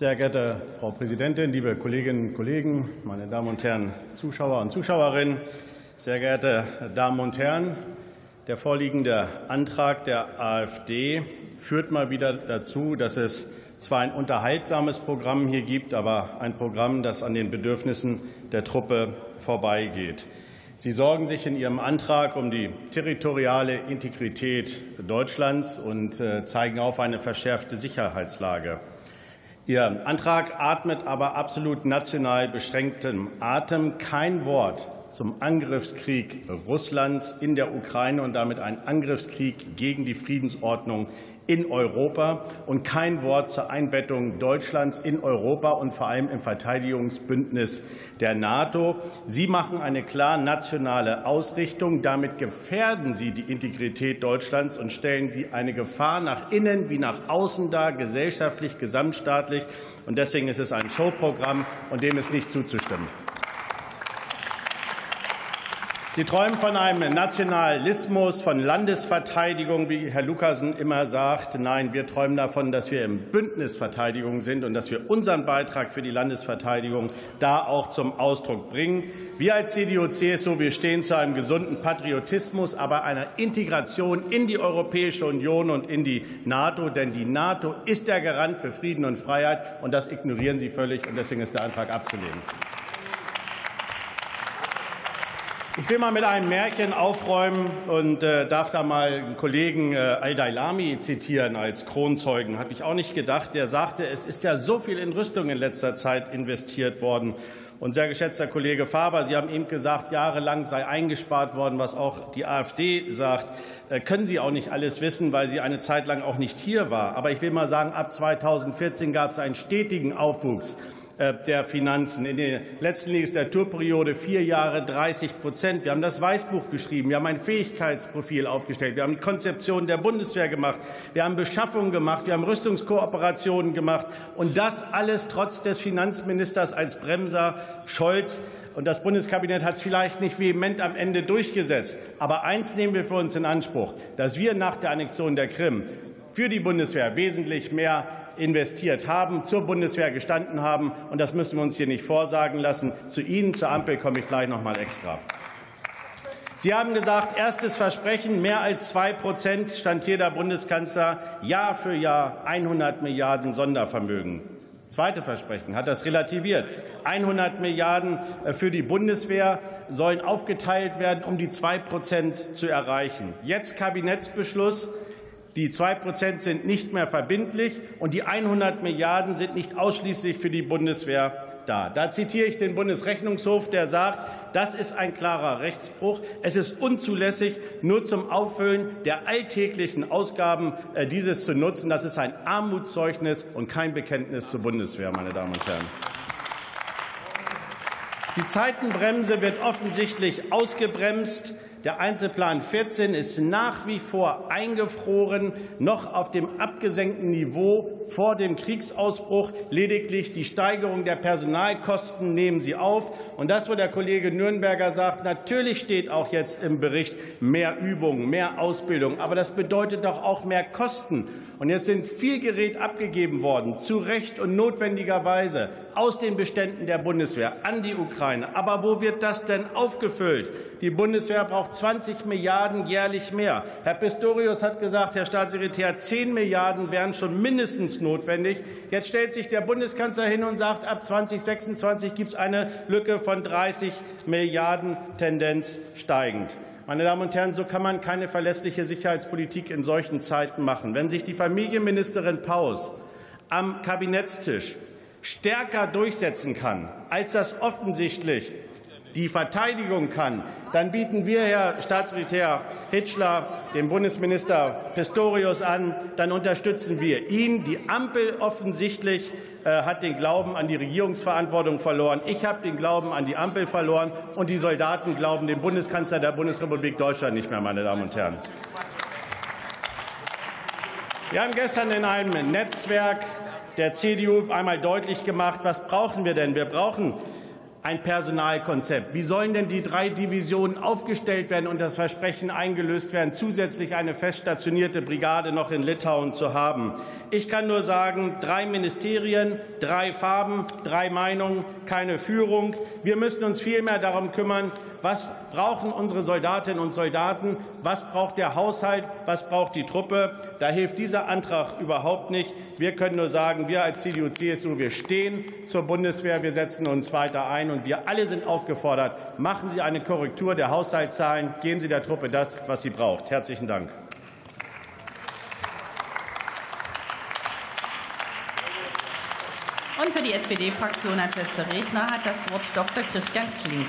Sehr geehrte Frau Präsidentin, liebe Kolleginnen und Kollegen, meine Damen und Herren Zuschauer und Zuschauerinnen, sehr geehrte Damen und Herren! Der vorliegende Antrag der AfD führt mal wieder dazu, dass es zwar ein unterhaltsames Programm hier gibt, aber ein Programm, das an den Bedürfnissen der Truppe vorbeigeht. Sie sorgen sich in Ihrem Antrag um die territoriale Integrität Deutschlands und äh, zeigen auf eine verschärfte Sicherheitslage. Ihr Antrag atmet aber absolut national beschränktem Atem. Kein Wort zum Angriffskrieg Russlands in der Ukraine und damit ein Angriffskrieg gegen die Friedensordnung in Europa und kein Wort zur Einbettung Deutschlands in Europa und vor allem im Verteidigungsbündnis der NATO. Sie machen eine klar nationale Ausrichtung. Damit gefährden Sie die Integrität Deutschlands und stellen die eine Gefahr nach innen wie nach außen dar, gesellschaftlich, gesamtstaatlich. Und deswegen ist es ein Showprogramm und dem ist nicht zuzustimmen. Sie träumen von einem Nationalismus, von Landesverteidigung, wie Herr Lukasen immer sagt. Nein, wir träumen davon, dass wir im Bündnisverteidigung sind und dass wir unseren Beitrag für die Landesverteidigung da auch zum Ausdruck bringen. Wir als CDU-CSU, wir stehen zu einem gesunden Patriotismus, aber einer Integration in die Europäische Union und in die NATO. Denn die NATO ist der Garant für Frieden und Freiheit, und das ignorieren Sie völlig. Und deswegen ist der Antrag abzulehnen. Ich will mal mit einem Märchen aufräumen und äh, darf da mal einen Kollegen äh, Al-Dailami zitieren als Kronzeugen. Habe ich auch nicht gedacht. Der sagte, es ist ja so viel in Rüstung in letzter Zeit investiert worden. Und sehr geschätzter Kollege Faber, Sie haben eben gesagt, jahrelang sei eingespart worden, was auch die AfD sagt. Äh, können Sie auch nicht alles wissen, weil sie eine Zeit lang auch nicht hier war. Aber ich will mal sagen, ab 2014 gab es einen stetigen Aufwuchs der Finanzen. In der letzten Legislaturperiode vier Jahre 30 Prozent. Wir haben das Weißbuch geschrieben. Wir haben ein Fähigkeitsprofil aufgestellt. Wir haben die Konzeption der Bundeswehr gemacht. Wir haben Beschaffungen gemacht. Wir haben Rüstungskooperationen gemacht. Und das alles trotz des Finanzministers als Bremser Scholz. Und das Bundeskabinett hat es vielleicht nicht vehement am Ende durchgesetzt. Aber eins nehmen wir für uns in Anspruch, dass wir nach der Annexion der Krim für die Bundeswehr wesentlich mehr investiert haben, zur Bundeswehr gestanden haben. Und das müssen wir uns hier nicht vorsagen lassen. Zu Ihnen, zur Ampel, komme ich gleich noch mal extra. Sie haben gesagt, erstes Versprechen, mehr als zwei Prozent stand hier der Bundeskanzler, Jahr für Jahr 100 Milliarden Sondervermögen. Zweite Versprechen hat das relativiert. 100 Milliarden für die Bundeswehr sollen aufgeteilt werden, um die zwei Prozent zu erreichen. Jetzt Kabinettsbeschluss. Die 2 Prozent sind nicht mehr verbindlich, und die 100 Milliarden sind nicht ausschließlich für die Bundeswehr da. Da zitiere ich den Bundesrechnungshof, der sagt, das ist ein klarer Rechtsbruch. Es ist unzulässig, nur zum Auffüllen der alltäglichen Ausgaben äh, dieses zu nutzen. Das ist ein Armutszeugnis und kein Bekenntnis zur Bundeswehr, meine Damen und Herren. Die Zeitenbremse wird offensichtlich ausgebremst. Der Einzelplan 14 ist nach wie vor eingefroren, noch auf dem abgesenkten Niveau vor dem Kriegsausbruch. Lediglich die Steigerung der Personalkosten nehmen Sie auf. Und das, wo der Kollege Nürnberger sagt, natürlich steht auch jetzt im Bericht mehr Übung, mehr Ausbildung. Aber das bedeutet doch auch mehr Kosten. Und jetzt sind viel Gerät abgegeben worden, zu Recht und notwendigerweise aus den Beständen der Bundeswehr an die Ukraine. Aber wo wird das denn aufgefüllt? Die Bundeswehr braucht 20 Milliarden jährlich mehr. Herr Pistorius hat gesagt, Herr Staatssekretär, 10 Milliarden wären schon mindestens notwendig. Jetzt stellt sich der Bundeskanzler hin und sagt, ab 2026 gibt es eine Lücke von 30 Milliarden, Tendenz steigend. Meine Damen und Herren, so kann man keine verlässliche Sicherheitspolitik in solchen Zeiten machen. Wenn sich die Familienministerin Paus am Kabinettstisch stärker durchsetzen kann, als das offensichtlich die Verteidigung kann, dann bieten wir, Herr Staatssekretär Hitschler, dem Bundesminister Pistorius an, dann unterstützen wir ihn. Die Ampel offensichtlich äh, hat den Glauben an die Regierungsverantwortung verloren. Ich habe den Glauben an die Ampel verloren, und die Soldaten glauben dem Bundeskanzler der Bundesrepublik Deutschland nicht mehr, meine Damen und Herren. Wir haben gestern in einem Netzwerk der CDU einmal deutlich gemacht, was brauchen wir denn? Wir brauchen ein Personalkonzept. Wie sollen denn die drei Divisionen aufgestellt werden und das Versprechen eingelöst werden, zusätzlich eine feststationierte Brigade noch in Litauen zu haben? Ich kann nur sagen, drei Ministerien, drei Farben, drei Meinungen, keine Führung. Wir müssen uns vielmehr darum kümmern, was brauchen unsere Soldatinnen und Soldaten, was braucht der Haushalt, was braucht die Truppe. Da hilft dieser Antrag überhaupt nicht. Wir können nur sagen, wir als CDU, CSU, wir stehen zur Bundeswehr, wir setzen uns weiter ein und wir alle sind aufgefordert, machen Sie eine Korrektur der Haushaltszahlen, geben Sie der Truppe das, was sie braucht. Herzlichen Dank. Und für die SPD-Fraktion als letzter Redner hat das Wort Dr. Christian Klink.